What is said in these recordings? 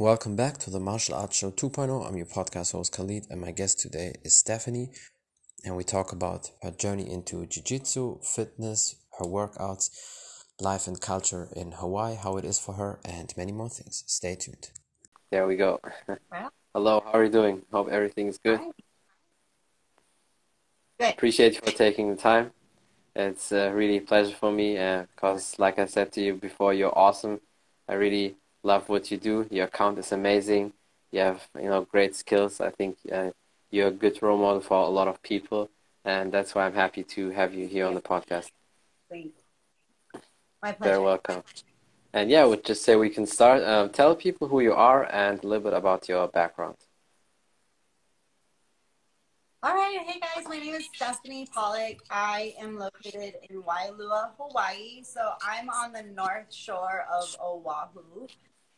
Welcome back to the Martial Arts Show 2.0. I'm your podcast host Khalid, and my guest today is Stephanie. And we talk about her journey into jiu jitsu, fitness, her workouts, life and culture in Hawaii, how it is for her, and many more things. Stay tuned. There we go. Hello, how are you doing? Hope everything is good. Good. Appreciate you for taking the time. It's uh, really a pleasure for me because, uh, like I said to you before, you're awesome. I really love what you do. Your account is amazing. You have you know great skills. I think uh, you're a good role model for a lot of people, and that's why I'm happy to have you here on the podcast. Thanks. My pleasure. Very welcome. And yeah, I would just say we can start. Um, tell people who you are and a little bit about your background. All right. Hey guys, my name is Stephanie Pollock. I am located in Waialua, Hawaii. So I'm on the north shore of Oahu.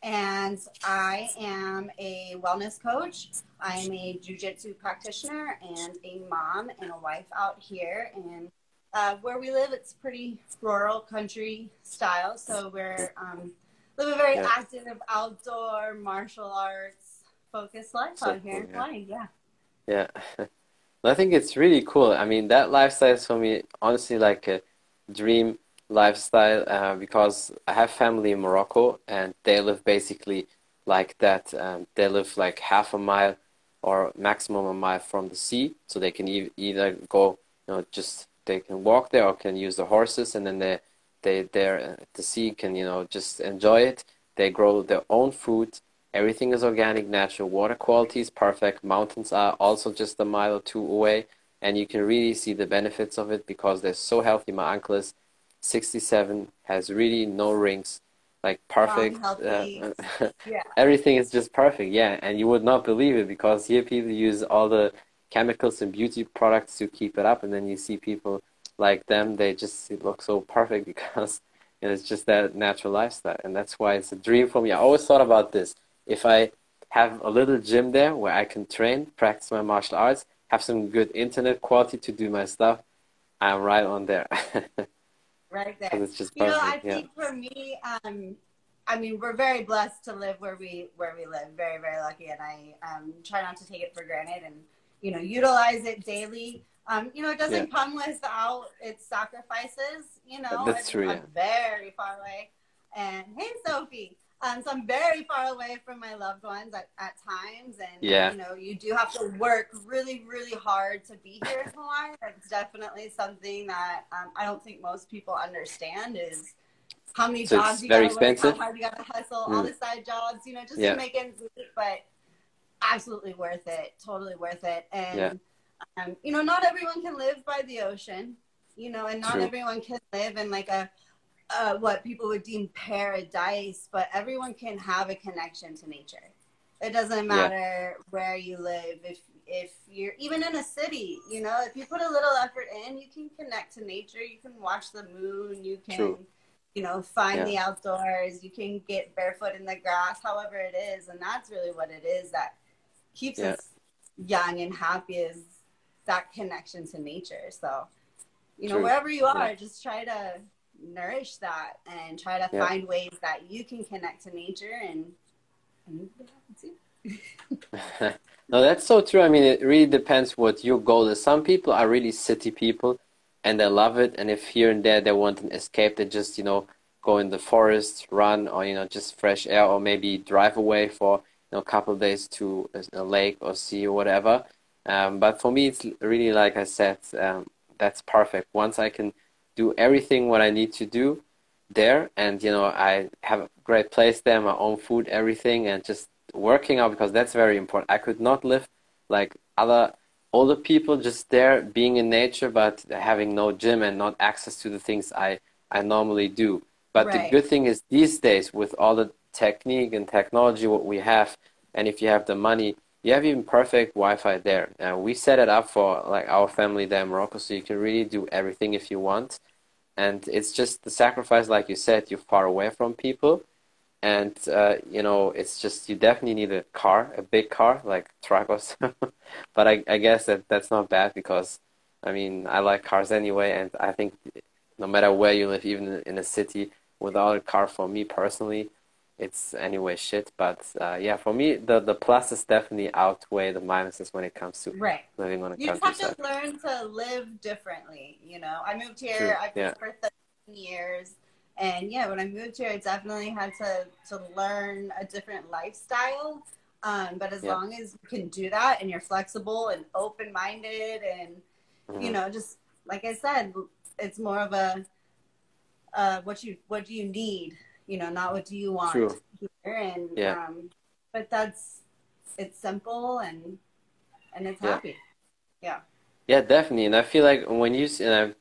And I am a wellness coach. I'm a jujitsu practitioner and a mom and a wife out here. And uh, where we live, it's pretty rural country style. So we're um, live a very Yeah. active outdoor martial arts focused life So out here in yeah. Hawaii. Yeah. Yeah. I think it's really cool. I mean, that lifestyle is for me honestly like a dream lifestyle uh, because I have family in Morocco and they live basically like that. Um, they live like half a mile or maximum a mile from the sea, so they can e either go, you know, just they can walk there or can use the horses, and then they they they're at the sea can you know just enjoy it. They grow their own food. Everything is organic, natural. Water quality is perfect. Mountains are also just a mile or two away, and you can really see the benefits of it because they're so healthy. My uncle is 67, has really no rings, like perfect. healthy. uh, Yeah. everything is just perfect, yeah. And you would not believe it because here people use all the chemicals and beauty products to keep it up, and then you see people like them, they just look so perfect because you know, it's just that natural lifestyle, and that's why it's a dream for me. I always thought about this. If I have a little gym there where I can train, practice my martial arts, have some good internet quality to do my stuff, I'm right on there. right there. it's just You know, I yeah. think for me, um, I mean, we're very blessed to live where we where we live. Very, very lucky, and I um, try not to take it for granted, and you know, utilize it daily. Um, you know, it doesn't come without its sacrifices. You know, That's true, yeah. very far away. And hey, Sophie. Um, so I'm very far away from my loved ones at, at times, and Yeah. you know, you do have to work really, really hard to be here in Hawaii. That's definitely something that um, I don't think most people understand is how many So it's jobs you very gotta work, how hard you gotta hustle, all Mm. the side jobs, you know, just Yeah. to make ends meet. But absolutely worth it, totally worth it. And Yeah. um, you know, not everyone can live by the ocean, you know, and not True. everyone can live in like a uh, what people would deem paradise, but everyone can have a connection to nature. It doesn't matter where you live. If if you're even in a city, you know, if you put a little effort in, you can connect to nature. You can watch the moon. You can, True. you know, find Yeah. the outdoors. You can get barefoot in the grass, however it is, and that's really what it is that keeps Yeah. us young and happy is that connection to nature. So, you know, True. wherever you are, Yeah. just try to nourish that and try to Yeah. find ways that you can connect to nature and, and. No, that's so true. I mean, it really depends what your goal is. Some people are really city people and they love it. And if here and there they want an escape, they just, you know, go in the forest, run, or, you know, just fresh air, or maybe drive away for, you know, a couple of days to a, a lake or sea or whatever. Um, but for me, it's really, like I said, um, that's perfect. Once I can do everything what I need to do there, and, you know, I have a great place there, my own food, everything, and just working out because that's very important. I could not live like other older people just there being in nature but having no gym and not access to the things I, I normally do. But the good thing is these days with all the technique and technology what we have and if you have the money you have even perfect Wi-Fi there. Uh, we set it up for like our family there in Morocco so you can really do everything if you want. And it's just the sacrifice like you said you're far away from people. And uh, you know it's just you definitely need a car a big car like truck or so but I, I guess that that's not bad because i mean i like cars anyway. And i think no matter where you live even in a city without a car for me personally it's anyway shit. But uh, yeah, for me, the the pluses definitely outweigh the minuses when it comes to Right. living on a You just countryside. have to learn to live differently. You know, I moved here. True, I've yeah. been for 13 years, and yeah, when I moved here, I definitely had to to learn a different lifestyle. Um, but as Yeah. long as you can do that, and you're flexible and open minded, and you Mhm. know, just like I said, it's more of a uh, what you what do you need, you know, not what do you want True. here, and Yeah. um, but that's it's simple and and it's Yeah. happy. Yeah. Yeah, definitely. And I feel like when you, s- and I'm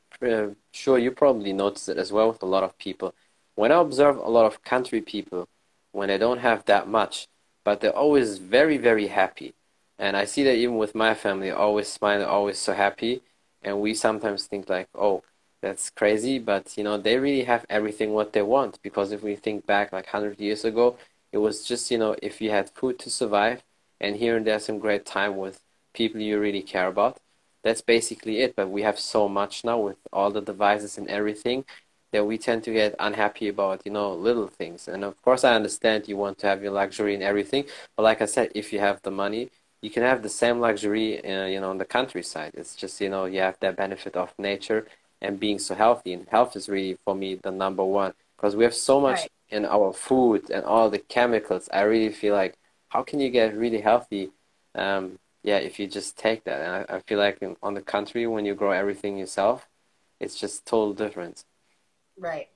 uh, sure you probably notice it as well with a lot of people. When I observe a lot of country people, when they don't have that much, but they're always very, very happy. And I see that even with my family, always smiling, always so happy. And we sometimes think like, oh, that's crazy. But, you know, they really have everything what they want. Because if we think back like 100 years ago, it was just, you know, if you had food to survive and here and there some great time with people you really care about that's basically it. But we have so much now with all the devices and everything that we tend to get unhappy about, you know, little things. And of course, I understand you want to have your luxury and everything. But like I said, if you have the money, you can have the same luxury, uh, you know, on the countryside. It's just, you know, you have that benefit of nature and being so healthy. And health is really, for me, the number one because we have so much Right. in our food and all the chemicals. I really feel like, how can you get really healthy? Um, yeah, if you just take that. And I, I feel like in, on the country, when you grow everything yourself, it's just total difference. Right.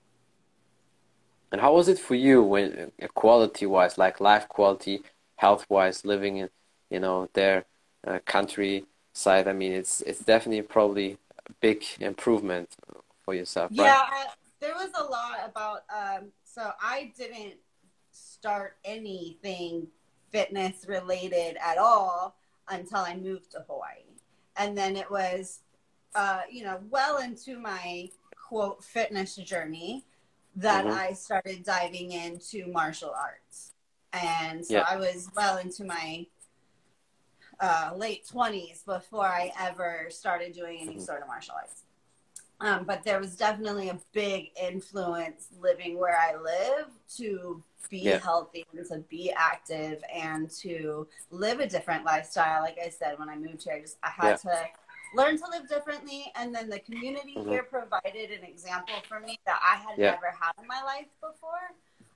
And how was it for you when uh, quality wise, like life quality, health wise, living in, you know, their uh, countryside? I mean, it's it's definitely probably big improvement for yourself, right? Yeah, I, there was a lot about. Um, so I didn't start anything fitness related at all until I moved to Hawaii, and then it was, uh, you know, well into my quote fitness journey that Mhm. I started diving into martial arts, and so Yeah. I was well into my uh, late 20s before I ever started doing any sort of martial arts. Um, but there was definitely a big influence living where I live to be Yeah. healthy and to be active and to live a different lifestyle. Like I said, when I moved here, I just I had to learn to live differently. And then the community Mhm. here provided an example for me that I had Yeah. never had in my life before.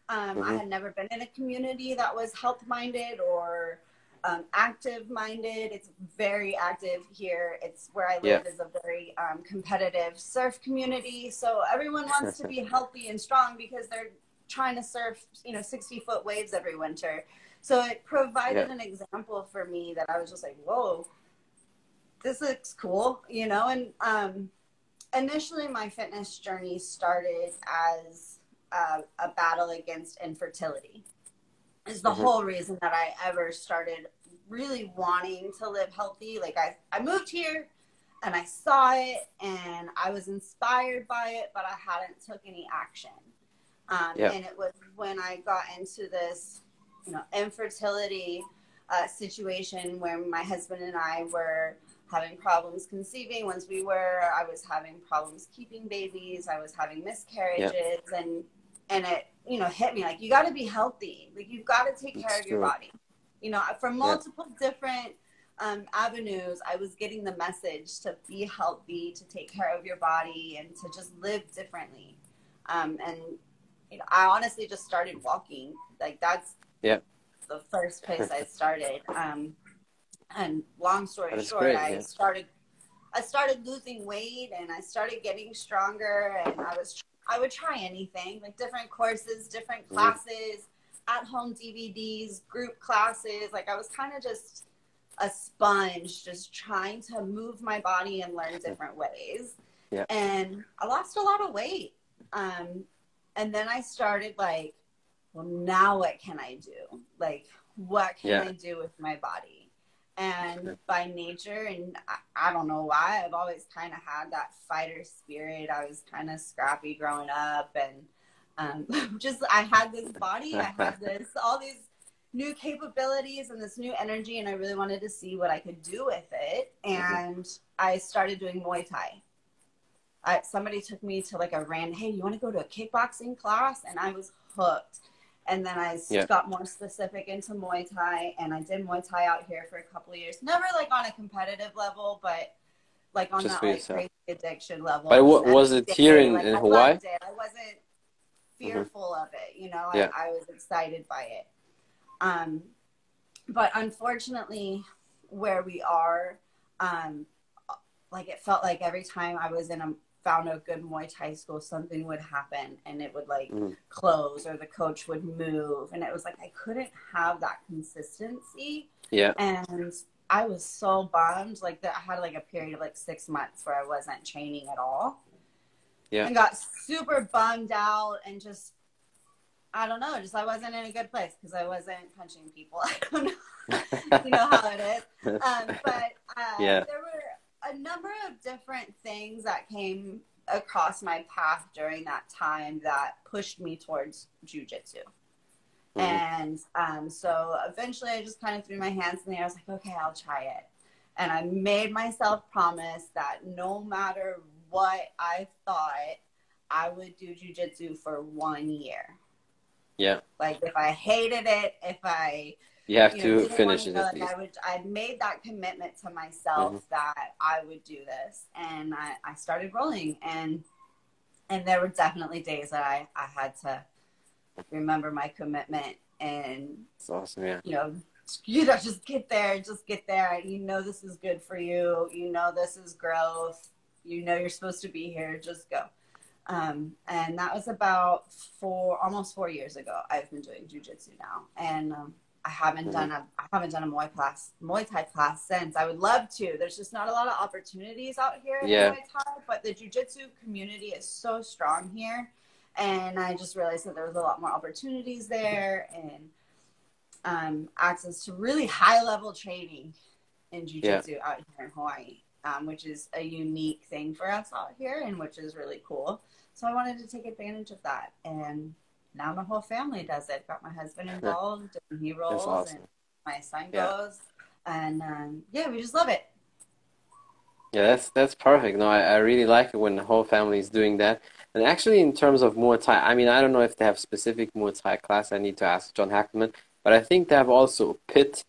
Um, I Mhm. had never been in a community that was health minded or um, active minded. It's very active here. It's where I live is a very um, competitive surf community. So everyone wants to be healthy and strong because they're trying to surf, you know, 60 foot waves every winter. So it provided Yeah. an example for me that I was just like, whoa, this looks cool, you know? And um, initially, my fitness journey started as uh, a battle against infertility. Is the Mhm. whole reason that I ever started really wanting to live healthy. Like I, I moved here and I saw it and I was inspired by it, but I hadn't took any action. Um, Yeah. And it was when I got into this, you know, infertility uh, situation where my husband and I were having problems conceiving. Once we were, I was having problems keeping babies. I was having miscarriages, and and it you know hit me like you got to be healthy. Like you've got to take care It's of your true. body. You know, from multiple different um, avenues, I was getting the message to be healthy, to take care of your body, and to just live differently. Um, and you know, I honestly just started walking. Like that's Yeah. the first place I started. Um, and long story short, great, I yeah. started I started losing weight and I started getting stronger and I was I would try anything, like different courses, different Mhm. classes, at home DVDs, group classes. Like I was kind of just a sponge, just trying to move my body and learn different ways. Yeah. And I lost a lot of weight. Um, and then I started like, well, now what can I do? Like, what can Yeah. I do with my body? And by nature, and I, I don't know why, I've always kind of had that fighter spirit. I was kind of scrappy growing up, and um, just I had this body, I had this, all these new capabilities and this new energy, and I really wanted to see what I could do with it. And I started doing Muay Thai. I, somebody took me to like a random, hey, you want to go to a kickboxing class? And I was hooked. And then I Yeah. got more specific into Muay Thai, and I did Muay Thai out here for a couple of years. Never like on a competitive level, but like on Just that like crazy addiction level. But Just was it here in- like, in I Hawaii? it. I wasn't fearful of it, you know. Yeah. I, I was excited by it. Um, but unfortunately, where we are, um, like it felt like every time I was in a found a good Muay Thai school, something would happen and it would like Mhm. close or the coach would move, and it was like I couldn't have that consistency, Yeah. and I was so bummed. Like that, I had like a period of like six months where I wasn't training at all. Yeah. And got super bummed out and just I don't know, just I wasn't in a good place because I wasn't punching people. I don't know. you know how it is. Um, but uh, Yeah. there a number of different things that came across my path during that time that pushed me towards jujitsu. Mhm. And um, so eventually I just kind of threw my hands in the air. I was like, okay, I'll try it. And I made myself promise that no matter what I thought, I would do jujitsu for one year. Yeah. Like if I hated it, if I You have you know, to finish it like. I would. I made that commitment to myself Mhm. that I would do this, and I, I started rolling, and and there were definitely days that I I had to remember my commitment, and It's awesome. Yeah. you know, you know, just get there, just get there. You know, this is good for you. You know, this is growth. You know, you're supposed to be here. Just go. Um, and that was about four, almost four years ago. I've been doing jujitsu now, and um, I haven't done a, I haven't done a Muay class, Muay Thai class since. I would love to. There's just not a lot of opportunities out here in Yeah. Muay Thai, but the jujitsu community is so strong here, and I just realized that there was a lot more opportunities there, and um, access to really high level training in jujitsu out here in Hawaii, um, which is a unique thing for us out here and which is really cool. So I wanted to take advantage of that. And now my whole family does it. Got my husband involved and he rolls awesome. and my son Yeah. goes. And um, yeah, we just love it. Yeah, that's that's perfect. No, I, I really like it when the whole family is doing that. And actually, in terms of Muay Thai, I mean, I don't know if they have specific Muay Thai class. I need to ask John Hackleman. But I think they have also a pit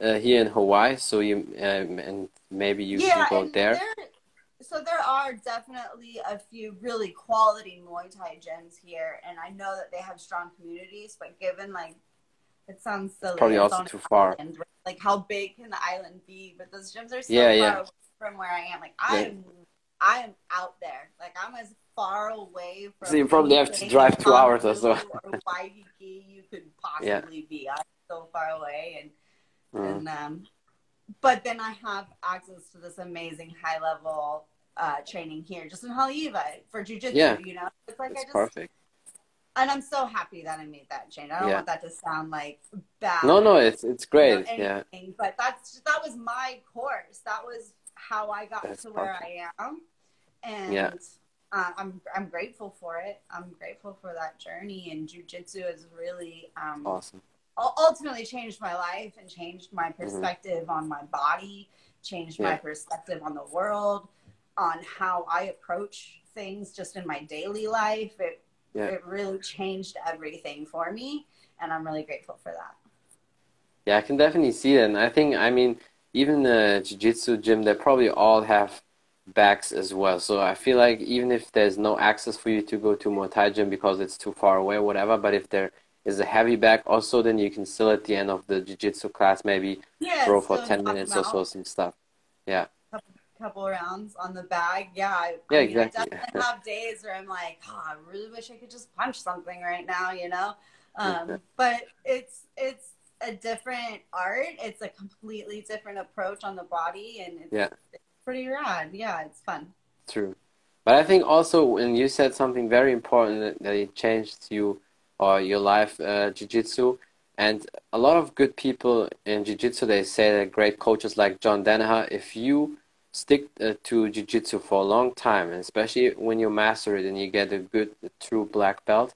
uh, here in Hawaii. So you um, and maybe you yeah, can go there. So there are definitely a few really quality Muay Thai gyms here, and I know that they have strong communities. But given like, it sounds silly. Probably also too far. island, right? Like how big can the island be? But those gyms are so Yeah, far yeah. away from where I am. Like I'm, I am out there. Like I'm as far away from. So you probably have to drive two hours or so. Or Waikiki, you could possibly be. I'm so far away, and Mm. and um, but then I have access to this amazing high level uh, training here, just in Haleiwa for jujitsu. Yeah. You know, it's like That's I just perfect. and I'm so happy that I made that change. I don't Yeah. want that to sound like bad. No, no, it's it's great. Yeah, but that's that was my course. That was how I got That's to where I am, and Yeah. uh, I'm I'm grateful for it. I'm grateful for that journey, and jujitsu is really um, awesome. Ul- ultimately changed my life and changed my perspective on my body, changed my Mm-hmm. Perspective on the world, on how I approach things just in my daily life. It Yeah. it really changed everything for me, and I'm really grateful for that. Yeah, I can definitely see that. And I think, I mean, even the jiu-jitsu gym, they probably all have backs as well. So I feel like even if there's no access for you to go to Muay Thai gym because it's too far away or whatever, but if there is a heavy bag also, then you can still at the end of the jiu-jitsu class maybe Yeah, throw for 10 minutes or so some stuff. Yeah. couple rounds on the bag. Yeah, I, Yeah, I mean, exactly. I definitely have days where I'm like, oh, I really wish I could just punch something right now, you know. Um, but it's it's a different art. It's a completely different approach on the body, and it's, Yeah. it's pretty rad. Yeah, it's fun. True. But I think also when you said something very important that, that it changed you or your life, uh, jiu-jitsu, and a lot of good people in jiu-jitsu, they say that great coaches like John Danaher, if you stick uh, to jiu-jitsu for a long time, and especially when you master it and you get a good, true black belt,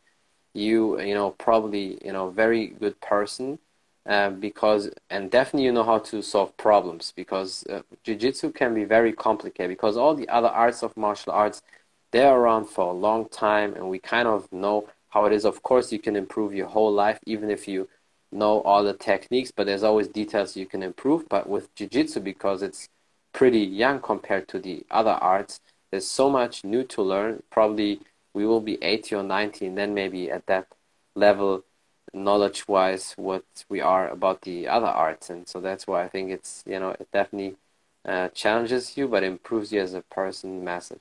you, you know, probably, you know, very good person uh, because and definitely you know how to solve problems because uh, jiu-jitsu can be very complicated because all the other arts of martial arts they're around for a long time and we kind of know how it is. Of course, you can improve your whole life, even if you know all the techniques, but there's always details you can improve. But with jiu-jitsu, because it's pretty young compared to the other arts, there's so much new to learn. Probably we will be 80 or 90, and then maybe at that level, knowledge-wise, what we are about the other arts. And so that's why I think it's, you know, it definitely uh, challenges you, but improves you as a person massive.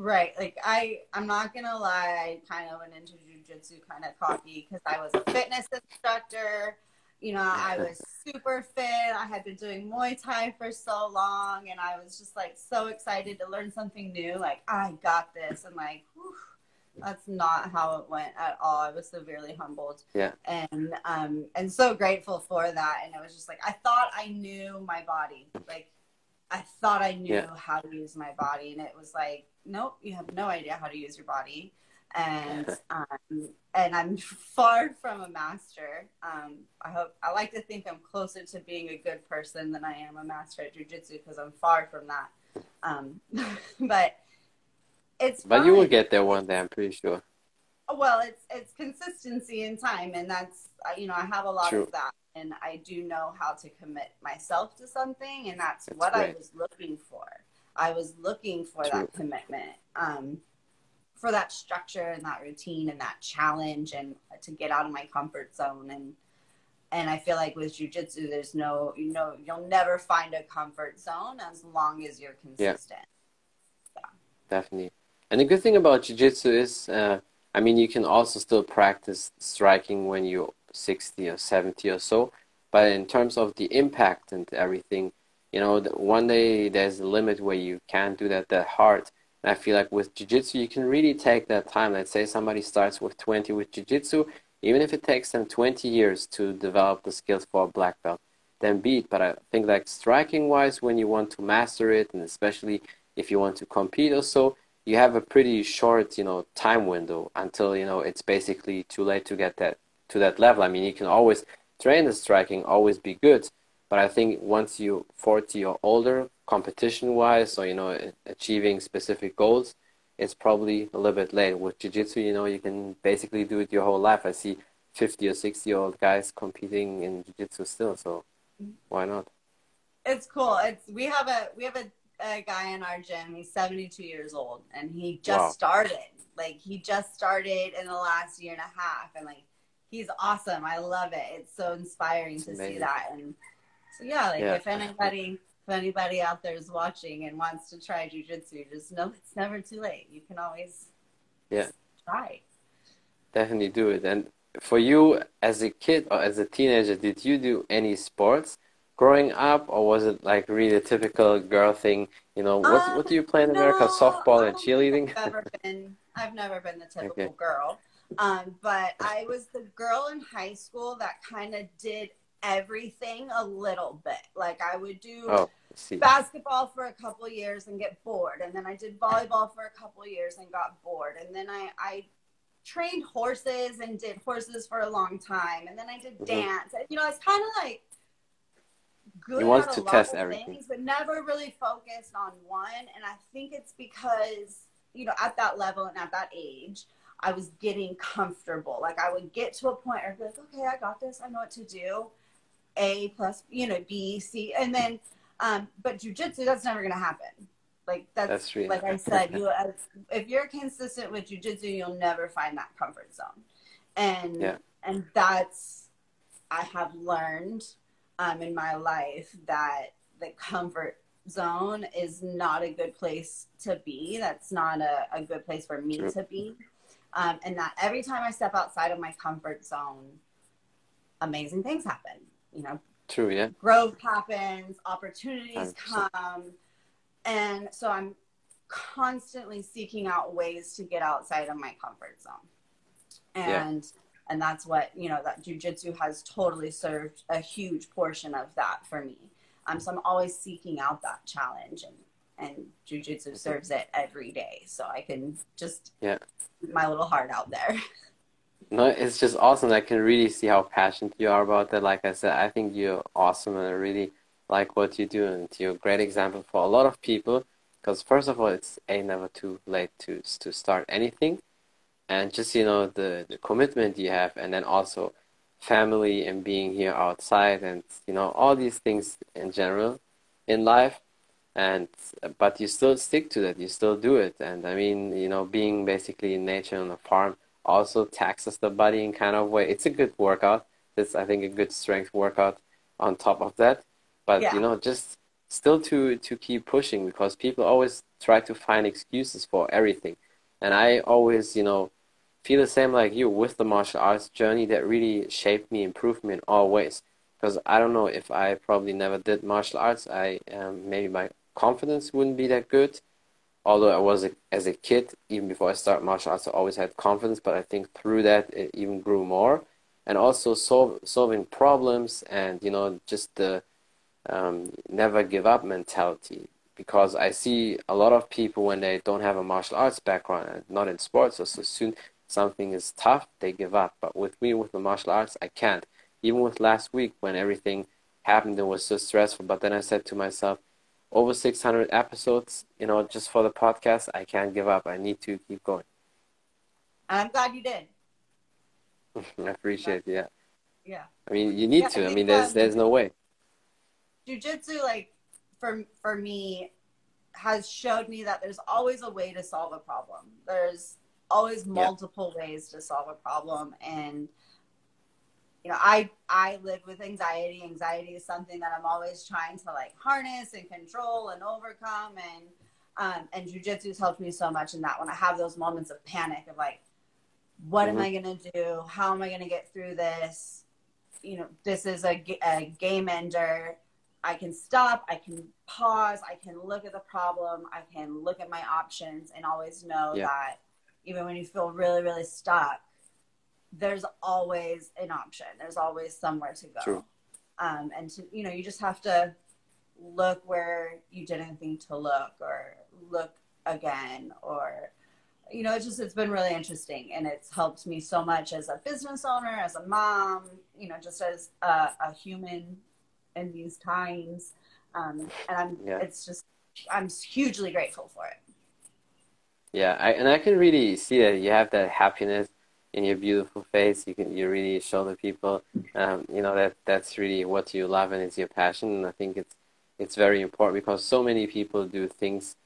Right. Like I, I'm not gonna lie. I kind of went into jujitsu kind of cocky because I was a fitness instructor. You know, I was super fit. I had been doing Muay Thai for so long, and I was just like so excited to learn something new. Like I got this, and like, whew, that's not how it went at all. I was severely humbled. Yeah. And um, and so grateful for that. And it was just like I thought I knew my body. Like I thought I knew Yeah. how to use my body, and it was like, nope, you have no idea how to use your body, and um, and I'm far from a master. Um, I hope I like to think I'm closer to being a good person than I am a master at jujitsu because I'm far from that. Um, but it's But you will get there one day, I'm pretty sure. well it's it's consistency in time and that's you know i have a lot True. of that and i do know how to commit myself to something and that's, That's what i was looking for i was looking for True. that commitment um, for that structure and that routine and that challenge and to get out of my comfort zone and and i feel like with jujitsu there's no you know you'll never find a comfort zone as long as you're consistent Yeah, Definitely. And the good thing about jiu-jitsu is, uh, I mean, you can also still practice striking when you're 60 or 70 or so. But in terms of the impact and everything, you know, one day there's a limit where you can't do that that hard. And I feel like with jiu-jitsu, you can really take that time. Let's say somebody starts with 20 with jiu-jitsu, even if it takes them 20 years to develop the skills for a black belt, then beat. But I think like striking-wise, when you want to master it, and especially if you want to compete or so, you have a pretty short, you know, time window until, you know, it's basically too late to get that to that level. I mean, you can always train the striking, always be good, but I think once you're 40 or older, competition-wise, or, you know, achieving specific goals, it's probably a little bit late. With jiu-jitsu, you know, you can basically do it your whole life. I see 50 or 60-year-old guys competing in jiu-jitsu still, so why not? it's cool it's we have a we have a, a guy in our gym he's 72 years old and he just Wow. started like he just started in the last year and a half and like he's awesome i love it it's so inspiring It's to see that and so yeah like Yeah. if anybody if anybody out there is watching and wants to try jujitsu just know it's never too late you can always Yeah. try Definitely do it. And for you as a kid or as a teenager, did you do any sports growing up, or was it like really a typical girl thing? You know, what Um, what do you play in America? Softball and cheerleading? I've never been. I've never been the typical Okay. girl. Um, but I was the girl in high school that kind of did everything a little bit. Like I would do Oh, basketball for a couple years and get bored, and then I did volleyball for a couple years and got bored, and then I I trained horses and did horses for a long time, and then I did Mhm. dance. You know, it's kind of like good at a to lot test of everything. things, but never really focused on one. And I think it's because you know at that level and at that age. I was getting comfortable. Like I would get to a point where I'd be like, okay, I got this. I know what to do. A plus, you know, B, C, and then, um, but jujitsu, that's never going to happen. Like that's, That's true. like I said, you if you're consistent with jujitsu, you'll never find that comfort zone, and Yeah. and that's I have learned um, in my life that the comfort zone is not a good place to be. That's not a, a good place for me True. to be. Um, and that every time I step outside of my comfort zone, amazing things happen. You know, True, yeah. growth happens, opportunities 100%. come. And so I'm constantly seeking out ways to get outside of my comfort zone. Yeah. And and that's what, you know, that jujitsu has totally served a huge portion of that for me. Um, so I'm always seeking out that challenge and and jujitsu serves it every day. So I can just Yeah. my little heart out there. No, it's just awesome. I can really see how passionate you are about that. Like I said, I think you're awesome and I really like what you do and you're a great example for a lot of people. Because first of all, it's a never too late to to start anything. and just you know the, the commitment you have and then also family and being here outside and you know all these things in general in life and but you still stick to that you still do it and i mean you know being basically in nature on a farm also taxes the body in kind of way. It's a good workout. It's i think a good strength workout on top of that. But Yeah. you know just still to to keep pushing because people always try to find excuses for everything. And i always you know feel the same like you with the martial arts journey that really shaped me improved me in all ways. Because i don't know if i probably never did martial arts. I um, maybe my confidence wouldn't be that good although i was a, as a kid even before i started martial arts i always had confidence but i think through that it even grew more. And also solve, solving problems and you know just the um, never give up mentality. Because I see a lot of people when they don't have a martial arts background and not in sports or so soon something is tough they give up. But with me with the martial arts I can't. Even with last week when everything happened it was so stressful but then I said to myself over 600 episodes you know just for the podcast I can't give up I need to keep going I'm glad you did. I appreciate it yeah Yeah. I mean you need Yeah, to I I mean there's um, there's no way Jujitsu, like for for me, has showed me that there's always a way to solve a problem. There's always Yeah. multiple ways to solve a problem, and you know, I I live with anxiety. Anxiety is something that I'm always trying to like harness and control and overcome, and um, and jujitsu has helped me so much in that. When I have those moments of panic of like, what am Mhm. I gonna do? How am I gonna get through this? You know, this is a, a game ender. I can stop, I can pause, I can look at the problem, I can look at my options and always know Yeah. that even when you feel really, really stuck, there's always an option. There's always somewhere to go. True. Um, and to, you know, you just have to look where you didn't think to look or look again or you know, it's just it's been really interesting and it's helped me so much as a business owner, as a mom, you know, just as a, a human in these times. Um, and I'm Yeah. it's just I'm hugely grateful for it. Yeah, I, and I can really see that you have that happiness in your beautiful face. You can you really show the people, um, you know that that's really what you love and it's your passion. And I think it's it's very important because so many people do things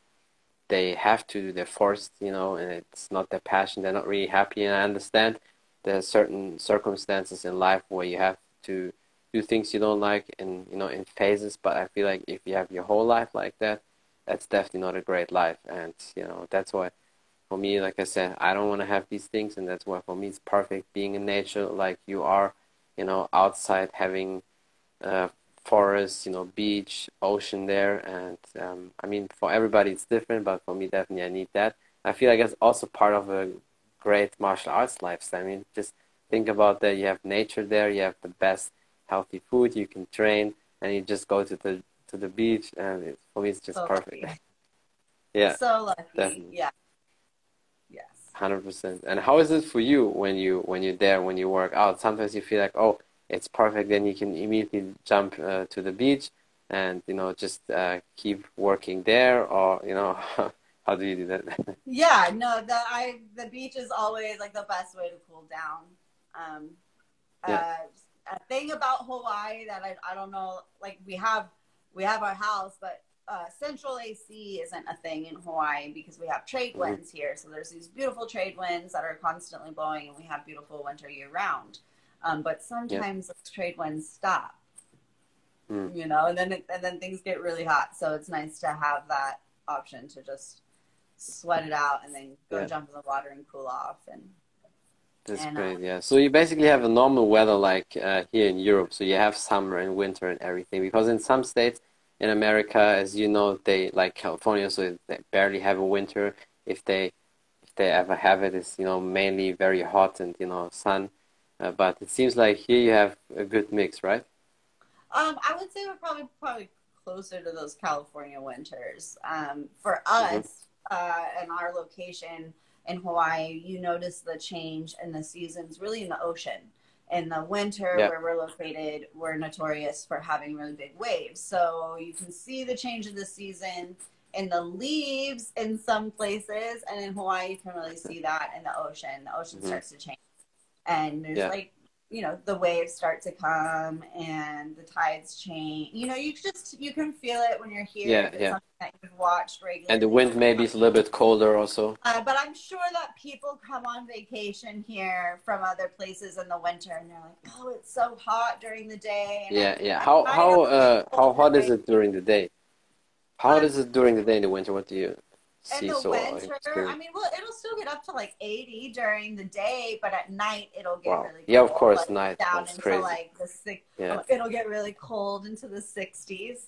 they have to, they're forced, you know, and it's not their passion. They're not really happy. And I understand there are certain circumstances in life where you have to do things you don't like and you know in phases. But I feel like if you have your whole life like that, that's definitely not a great life. And you know that's why for me, like I said, I don't want to have these things, and that's why for me it's perfect being in nature, like you are, you know, outside having uh, forest, you know, beach, ocean there, and um, I mean, for everybody it's different, but for me, definitely, I need that. I feel like it's also part of a great martial arts lifestyle. I mean, just think about that. You have nature there, you have the best healthy food, you can train, and you just go to the to the beach, and it, for me, it's just So perfect. Yeah. So lucky. definitely. Yeah. Hundred percent. And how is it for you when you when you're there when you work out? Sometimes you feel like, oh, it's perfect. Then you can immediately jump uh, to the beach and you know just uh, keep working there, or you know, how do you do that? Yeah, no, the I the beach is always like the best way to cool down. Um, Yeah. uh, a thing about Hawaii that I, I don't know, like we have we have our house, but uh, central AC isn't a thing in Hawaii because we have trade winds here. So there's these beautiful trade winds that are constantly blowing, and we have beautiful winter year round. Um, but sometimes those trade winds stop, Mm. you know, and then it, and then things get really hot. So it's nice to have that option to just sweat it out and then go Yeah. jump in the water and cool off. And That's And, uh, great. Yeah. So you basically have a normal weather like uh, here in Europe. So you have summer and winter and everything. Because in some states in America, as you know, they like California, so they barely have a winter. If they if they ever have it, it's you know mainly very hot and you know sun. Uh, but it seems like here you have a good mix, right? um, I would say we're probably probably closer to those California winters. Um, for Mhm. us uh, and our location in Hawaii, you notice the change in the seasons really in the ocean. In the winter, Yeah. where we're located, we're notorious for having really big waves. So you can see the change of the season in the leaves in some places, and in Hawaii you can really see that in the ocean. The ocean Mhm. starts to change, and there's Yeah. like you know the waves start to come and the tides change. You know, you just you can feel it when you're here. Yeah, yeah. That you've watched regularly. And the wind maybe is a little bit colder also. Uh, but I'm sure that people come on vacation here from other places in the winter, and they're like, "Oh, it's so hot during the day." And Yeah, I- yeah. How how uh how hot is it during the day? How hot is it during the day in the winter? What do you In the winter, I mean, well, it'll still get up to like 80 during the day, but at night it'll get Wow. really cold. Yeah, of course, like, night. Down That's into crazy. like the six. Yeah. It'll get really cold into the 60s.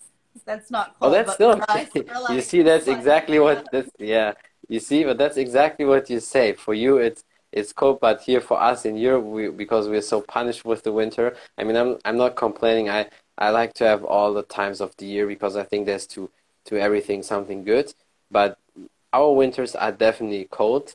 That's not oh, cold. Oh, that's but still us, we're you see that's exactly what that's yeah. You see, but that's exactly what you say. For you it's it's cold, but here for us in Europe we because we're so punished with the winter. I mean I'm I'm not complaining. I I like to have all the times of the year because I think there's to to everything something good. But our winters are definitely cold.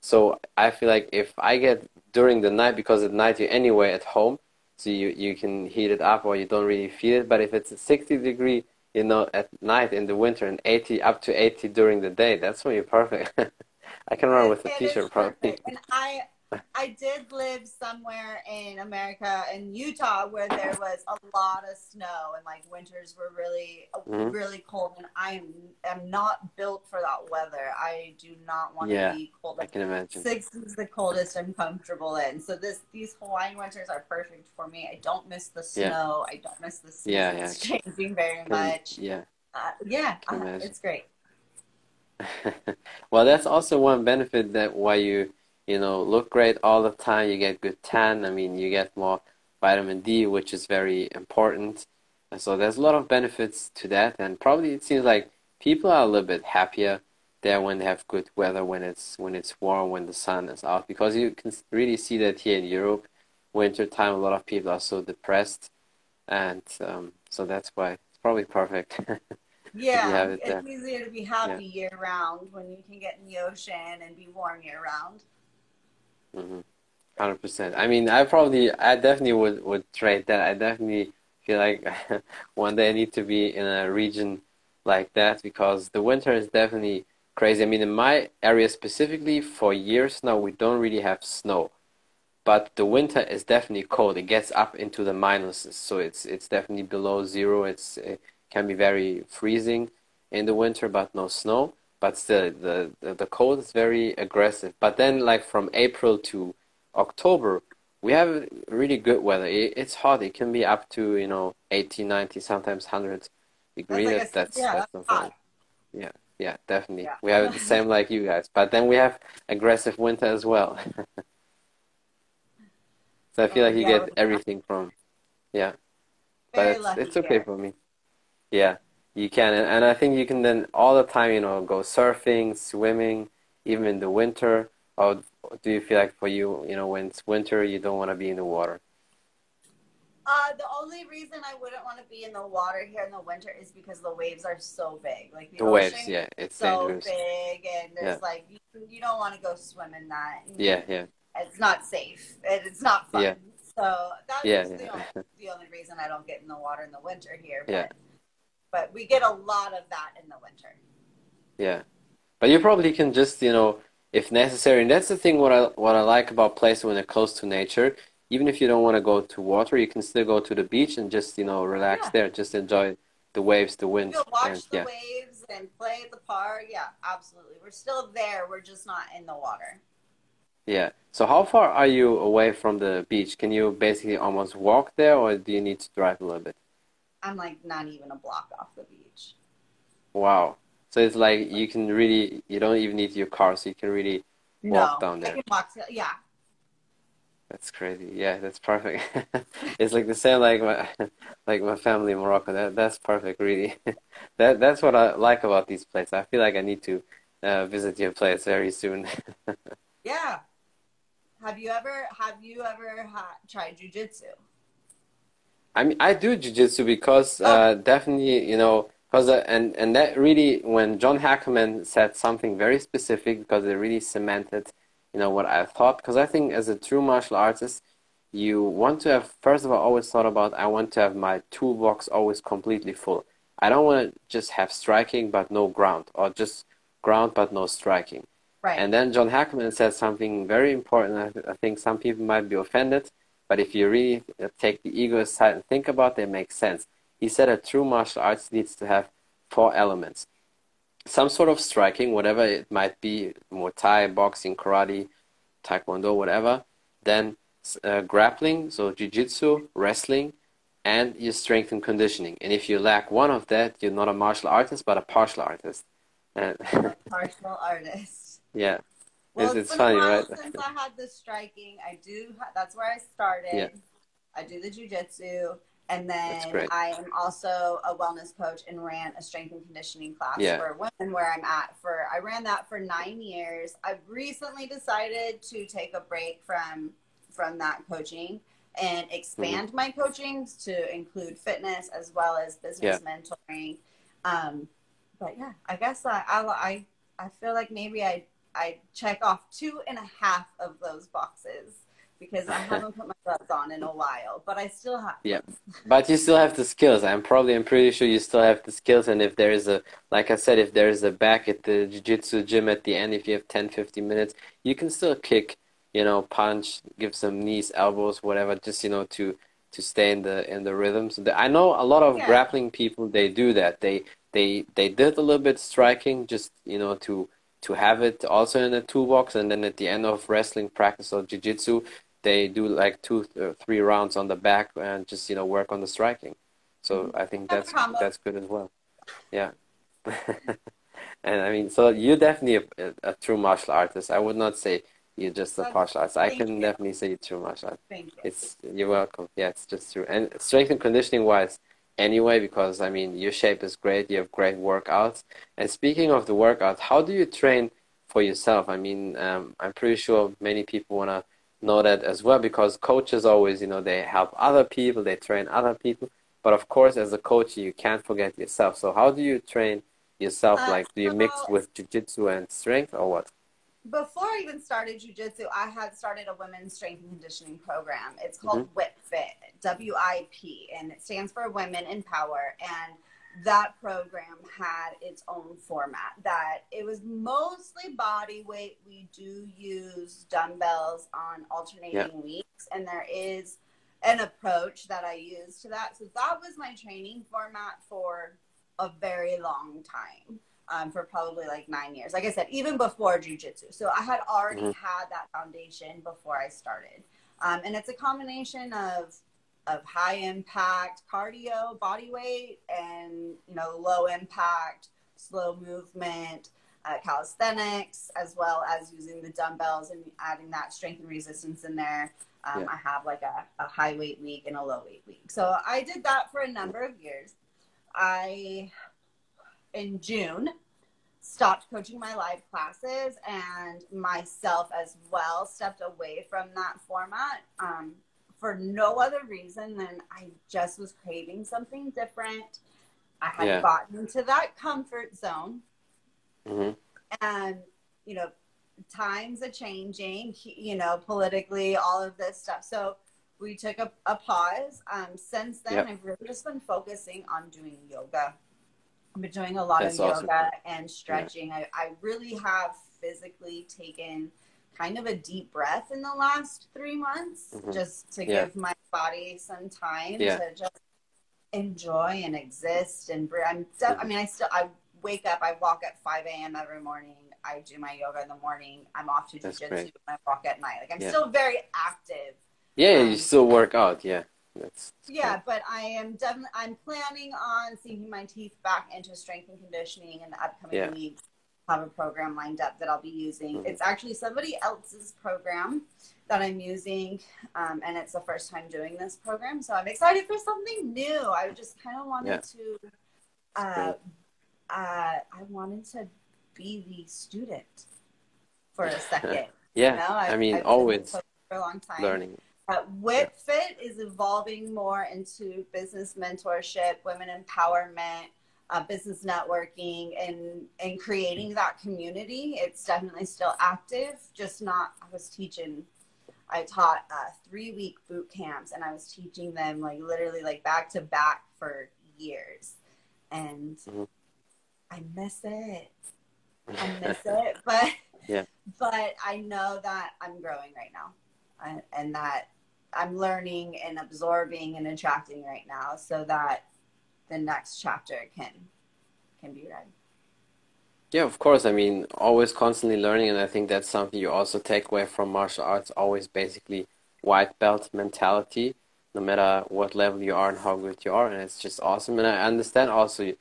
So I feel like if I get during the night because at night you're anyway at home, so you, you can heat it up or you don't really feel it. But if it's a 60 degree, you know, at night in the winter and 80 up to 80 during the day, that's when you're perfect. I can run with a t-shirt probably. And I I did live somewhere in America in Utah where there was a lot of snow and like winters were really Mhm. really cold and I am am not built for that weather. I do not want Yeah, to be cold. I can imagine. six is the coldest I'm comfortable in. So this these Hawaiian winters are perfect for me. I don't miss the Yeah. snow. I don't miss the seasons Yeah, yeah. changing very much. yeah. Uh, yeah, uh, it's great. well, that's also one benefit that why you you know look great all the time. You get good tan. I mean, you get more vitamin D, which is very important. And so there's a lot of benefits to that, and probably it seems like people are a little bit happier there when they have good weather, when it's when it's warm, when the sun is out, because you can really see that here in Europe, winter time, a lot of people are so depressed, and um, so that's why it's probably perfect. Yeah, it it's there. easier to be happy year round when you can get in the ocean and be warm year round. Mm-hmm. Hundred percent. I mean, I probably, I definitely would would trade that. I definitely feel like one day I need to be in a region like that because the winter is definitely crazy. I mean, in my area specifically, for years now, we don't really have snow, but the winter is definitely cold. It gets up into the minuses, so it's it's definitely below zero. It's it can be very freezing in the winter, but no snow. But still, the, the the cold is very aggressive. But then, like from April to October, we have really good weather. It, it's hot. It can be up to you know 80, 90, sometimes 100 degrees. like a- That's that's, yeah, that's that's. Yeah, yeah, definitely. Yeah. We have the same like you guys. But then we have aggressive winter as well. so I feel Oh, like you get everything from yeah but Very it's, it's okay here. for me. Yeah, you can, and, and I think you can then all the time, you know, go surfing, swimming, even in the winter. Or do you feel like for you, you know, when it's winter, you don't want to be in the water? Uh, the only reason I wouldn't want to be in the water here in the winter is because the waves are so big. Like the, The waves, yeah, it's so dangerous. big, and there's Yeah. like you, you don't want to go swim in that. Yeah, yeah, it's not safe. It, it's not fun. Yeah. So that's yeah, the, yeah. only, the only reason I don't get in the water in the winter here. But, Yeah. But we get a lot of that in the winter. yeah. But you probably can just, you know, if necessary, and that's the thing. What I what I like about places when they're close to nature. Even if you don't want to go to water, you can still go to the beach and just, you know, relax Yeah. there, just enjoy the waves, the wind, You'll watch and the yeah. waves and play at the park. Yeah, absolutely. We're still there. We're just not in the water. Yeah. So how far are you away from the beach? Can you basically almost walk there, or do you need to drive a little bit? I'm like not even a block off the beach. Wow. So it's like you can really, you don't even need your car, so you can really walk no, down there. I can walk. To, yeah, That's crazy. Yeah, that's perfect. It's like the same like my like my family in Morocco. That that's perfect, really. That that's what I like about these places. I feel like I need to uh, visit your place very soon. yeah. Have you ever have you ever ha- tried jujitsu? I mean, I do jujitsu because uh, definitely, you know, because uh, and and that really when John Hackleman said something very specific because it really cemented, you know, what I thought. Because I think as a true martial artist, you want to have first of all always thought about I want to have my toolbox always completely full. I don't want to just have striking but no ground, or just ground but no striking. Right. And then John Hackleman said something very important. I, I think some people might be offended, but if you really take the ego aside and think about it, it makes sense. He said a true martial arts needs to have four elements some sort of striking, whatever it might be Muay Thai, boxing, karate, taekwondo, whatever. Then uh, grappling, so jiu jitsu, wrestling, and your strength and conditioning. And if you lack one of that, you're not a martial artist, but a partial artist. partial artist. Yeah. Well, it's, it's, it's funny, right? Since I had the striking, I do. That's where I started. Yeah. I do the jujitsu, and then. I am also a wellness coach and ran a strength and conditioning class Yeah. for women, where I'm at. For I ran that for nine years. I've recently decided to take a break from from that coaching and expand Mm-hmm. my coaching to include fitness as well as business mentoring. Um, but yeah, I guess I, I I I feel like maybe I I check off two and a half of those boxes because I haven't put my gloves on in a while, but I still have. Yeah. But you still have the skills. I'm probably, I'm pretty sure you still have the skills. And if there is a, like I said, if there is a back at the jiu-jitsu gym at the end, if you have 10, 15 minutes, you can still kick, you know, punch, give some knees, elbows, whatever, just, you know, to, to stay in the, in the rhythm. So the, I know a lot of Yeah. grappling people, they do that. They, they, they did a little bit striking just, you know, to, to have it also in the toolbox. And then at the end of wrestling practice or jiu-jitsu, they do like two or three rounds on the back and just you know work on the striking. So mm-hmm. I think That's that's that's good as well. Yeah. and I mean, so you're definitely a, a, true martial artist. I would not say you're just a martial artist. I can you. definitely say you're true martial artist. Thank you. It's you're welcome. Yeah, it's just true. And strength and conditioning wise, anyway, because I mean your shape is great. You have great workouts. And speaking of the workout, how do you train for yourself? I mean, um, I'm pretty sure many people wanna know that as well because coaches always, you know, they help other people, they train other people. But of course, as a coach, you can't forget yourself. So how do you train yourself? Uh, like, do you mix with jujitsu and strength, or what? Before I even started jujitsu, I had started a women's strength and conditioning program. It's called Mm-hmm. WIP Fit, W I P, and it stands for Women in Power. And that program had its own format that it was mostly body weight. We do use dumbbells on alternating Yeah. weeks, and there is an approach that I use to that. So that was my training format for a very long time um, for probably like nine years. Like I said, even before jujitsu. So I had already Mhm. had that foundation before I started. Um, and it's a combination of of high impact cardio, body weight, and you know low impact, slow movement, uh, calisthenics, as well as using the dumbbells and adding that strength and resistance in there. Um, Yeah. I have like a, a high weight week and a low weight week. So I did that for a number of years. I in June stopped coaching my live classes and myself as well stepped away from that format um, for no other reason than I just was craving something different. I had Yeah. gotten into that comfort zone hmm and you know times are changing you know politically all of this stuff so we took a, a pause um, since then Yep. i've really just been focusing on doing yoga i've been doing a lot That's of awesome. yoga and stretching I, I really have physically taken kind of a deep breath in the last three months Mhm. just to Yeah. give my body some time Yeah. to just enjoy and exist and i'm i mean i still i wake up i walk at 5 a.m every morning i do my yoga in the morning i'm off to That's jiu-jitsu and i walk at night like i'm Yeah. still very active Yeah, Um, you still work out. Yeah, that's yeah but i am definitely i'm planning on sinking my teeth back into strength and conditioning in the upcoming Yeah. weeks have a program lined up that i'll be using Mhm. it's actually somebody else's program that i'm using um, and it's the first time doing this program so i'm excited for something new i just kind of wanted Yeah. to uh, uh, i wanted to be the student for a second yeah. you know? I mean, I've always for a long time learning. Uh, WIP Fit is evolving more into business mentorship, women empowerment, uh, business networking, and and creating that community. It's definitely still active, just not. I was teaching. I taught uh, three week boot camps, and I was teaching them like literally like back to back for years. and Mhm. I miss it. I miss it, but Yeah. but I know that I'm growing right now, and, and that I'm learning and absorbing and attracting right now, so that the next chapter can can be read. Yeah, of course. I mean, always constantly learning, and I think that's something you also take away from martial arts, always basically white belt mentality, no matter what level you are and how good you are, and it's just awesome. And I understand also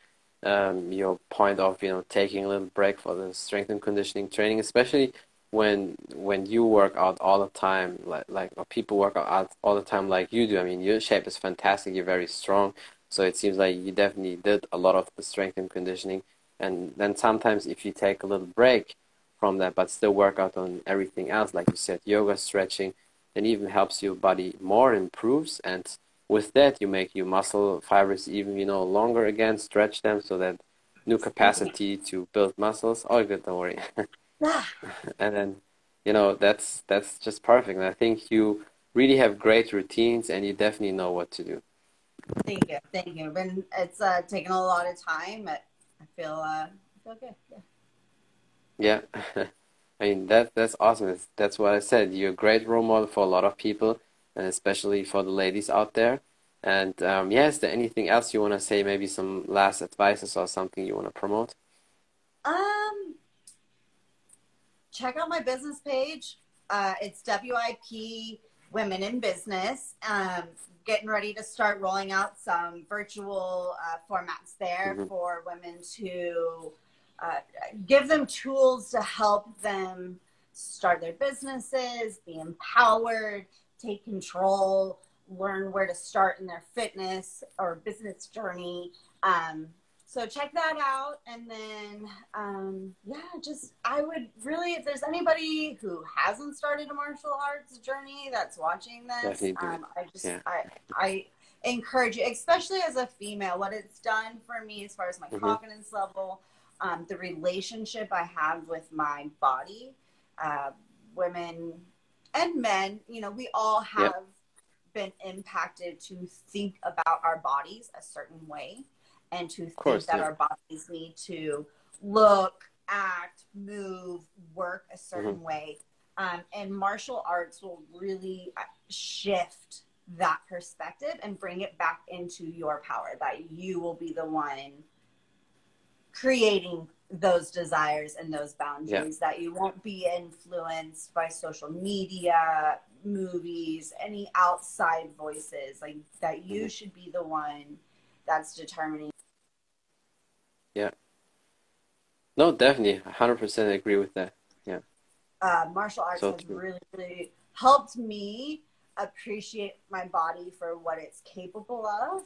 um, your point of, you know, taking a little break for the strength and conditioning training, especially when when you work out all the time, like like people work out all the time like you do. I mean, your shape is fantastic. You're very strong, so it seems like you definitely did a lot of the strength and conditioning. And then sometimes if you take a little break from that, but still work out on everything else, like you said, yoga, stretching, then even helps your body more, improves, and with that you make your muscle fibers even you know longer again, stretch them so that new capacity to build muscles. All good, don't worry. And then you know that's that's just perfect. And I think you really have great routines, and you definitely know what to do. thank you, thank you. Been it's uh, taken a lot of time, but I feel uh, I feel good. Yeah. Yeah, I mean that that's awesome. It's, that's what I said. You're a great role model for a lot of people, and especially for the ladies out there. And um, yeah, is there anything else you want to say? Maybe some last advices or something you want to promote? Um, check out my business page. Uh, it's WIP Women in Business. Um, getting ready to start rolling out some virtual uh, formats there Mhm. for women to uh, give them tools to help them start their businesses, be empowered, take control, learn where to start in their fitness or business journey. Um, so check that out and then um, yeah just i would really if there's anybody who hasn't started a martial arts journey that's watching this Definitely do it. um, i just Yeah. I, I encourage you especially as a female what it's done for me as far as my Mhm. confidence level um, the relationship i have with my body uh, women and men you know we all have Yep. been impacted to think about our bodies a certain way and to think course, that yeah. our bodies need to look, act, move, work a certain Mm-hmm. way. Um, and martial arts will really uh, shift that perspective and bring it back into your power that you will be the one creating those desires and those boundaries that you won't be influenced by social media movies any outside voices like that you Mhm. should be the one that's determining No, definitely, 100% agree with that. uh, martial arts So has true. really, really helped me appreciate my body for what it's capable of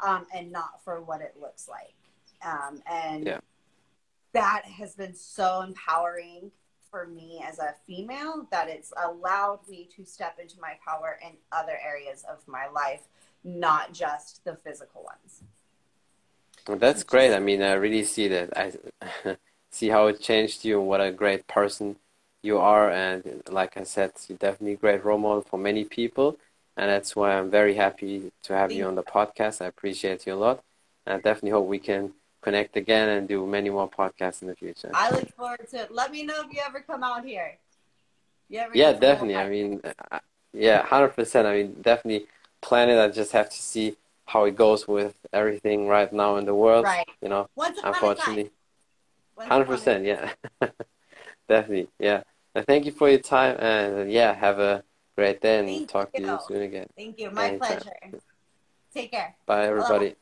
um, and not for what it looks like. Um, and Yeah. that has been so empowering for me as a female that it's allowed me to step into my power in other areas of my life, not just the physical ones. Well, that's great. I mean, I really see that. I see how it changed you. What a great person you are, and like I said, you're definitely a great role model for many people, and that's why I'm very happy to have you on the podcast. I appreciate you a lot, and I definitely hope we can connect again and do many more podcasts in the future. I look forward to it. Let me know if you ever come out here. You ever Yeah, definitely. I mean, uh, yeah, hundred percent. I mean, definitely plan it. I just have to see how it goes with everything right now in the world. Right. You know, Once upon unfortunately. a time. Once Hundred upon a percent, yeah, definitely, yeah. And thank you for your time, and yeah, have a great day, and Thank talk to you you. soon again. Thank you. My Anytime. pleasure. Take care. Bye, everybody.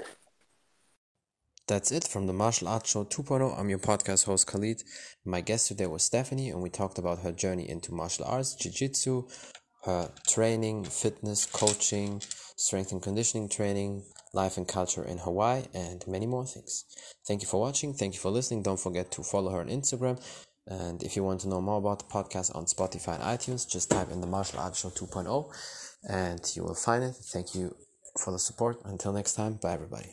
That's it from the Martial Arts Show 2.0. I'm your podcast host Khalid. My guest today was Stephanie, and we talked about her journey into martial arts, jiu jitsu, her training, fitness, coaching, strength and conditioning training, life and culture in Hawaii, and many more things. Thank you for watching. Thank you for listening. Don't forget to follow her on Instagram. And if you want to know more about the podcast on Spotify and iTunes, just type in the Martial Arts Show 2.0 and you will find it. Thank you for the support. Until next time, bye everybody.